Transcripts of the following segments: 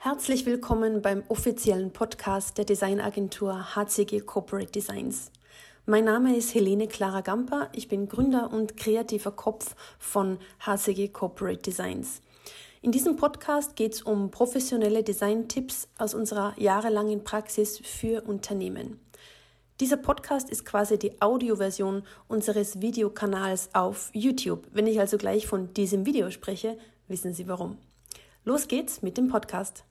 Herzlich willkommen beim offiziellen Podcast der Designagentur HCG Corporate Designs. Mein Name ist Helene Clara Gamper. Ich bin Gründer und kreativer Kopf von HCG Corporate Designs. In diesem Podcast geht es um professionelle Design-Tipps aus unserer jahrelangen Praxis für Unternehmen. Dieser Podcast ist quasi die Audioversion unseres Videokanals auf YouTube. Wenn ich also gleich von diesem Video spreche, wissen Sie warum. Los geht's mit dem Podcast.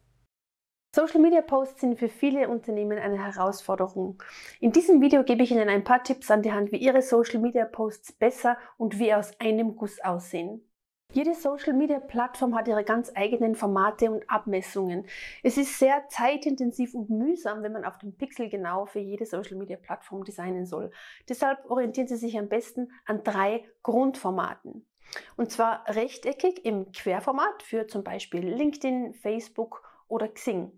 Social Media Posts sind für viele Unternehmen eine Herausforderung. In diesem Video gebe ich Ihnen ein paar Tipps an die Hand, wie Ihre Social Media Posts besser und wie aus einem Guss aussehen. Jede Social Media Plattform hat ihre ganz eigenen Formate und Abmessungen. Es ist sehr zeitintensiv und mühsam, wenn man auf dem Pixel genau für jede Social Media Plattform designen soll. Deshalb orientieren Sie sich am besten an drei Grundformaten. Und zwar rechteckig im Querformat für zum Beispiel LinkedIn, Facebook oder Xing.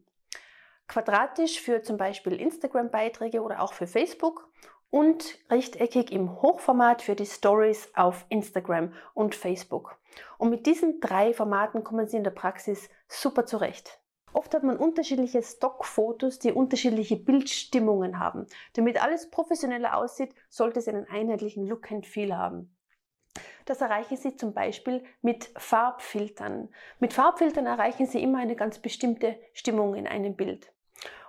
Quadratisch für zum Beispiel Instagram-Beiträge oder auch für Facebook und rechteckig im Hochformat für die Stories auf Instagram und Facebook. Und mit diesen drei Formaten kommen Sie in der Praxis super zurecht. Oft hat man unterschiedliche Stockfotos, die unterschiedliche Bildstimmungen haben. Damit alles professioneller aussieht, sollte es einen einheitlichen Look and Feel haben. Das erreichen Sie zum Beispiel mit Farbfiltern. Mit Farbfiltern erreichen Sie immer eine ganz bestimmte Stimmung in einem Bild.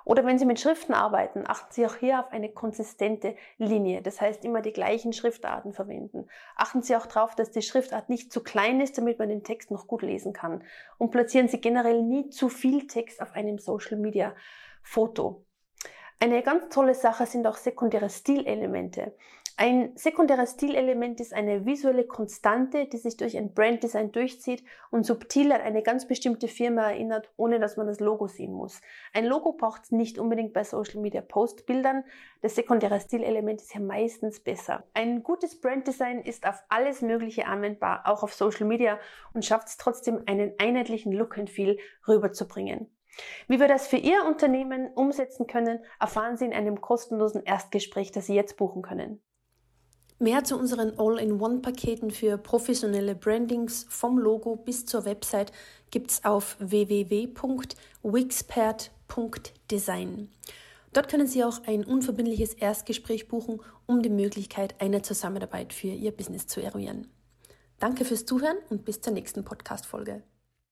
Oder wenn Sie mit Schriften arbeiten, achten Sie auch hier auf eine konsistente Linie. Das heißt, immer die gleichen Schriftarten verwenden. Achten Sie auch darauf, dass die Schriftart nicht zu klein ist, damit man den Text noch gut lesen kann. Und platzieren Sie generell nie zu viel Text auf einem Social Media Foto. Eine ganz tolle Sache sind auch sekundäre Stilelemente. Ein sekundäres Stilelement ist eine visuelle Konstante, die sich durch ein Branddesign durchzieht und subtil an eine ganz bestimmte Firma erinnert, ohne dass man das Logo sehen muss. Ein Logo braucht es nicht unbedingt bei Social Media Postbildern. Das sekundäre Stilelement ist ja meistens besser. Ein gutes Branddesign ist auf alles Mögliche anwendbar, auch auf Social Media und schafft es trotzdem, einen einheitlichen Look and Feel rüberzubringen. Wie wir das für Ihr Unternehmen umsetzen können, erfahren Sie in einem kostenlosen Erstgespräch, das Sie jetzt buchen können. Mehr zu unseren All-in-One-Paketen für professionelle Brandings vom Logo bis zur Website gibt's auf www.wixpert.design. Dort können Sie auch ein unverbindliches Erstgespräch buchen, um die Möglichkeit einer Zusammenarbeit für Ihr Business zu eruieren. Danke fürs Zuhören und bis zur nächsten Podcast-Folge.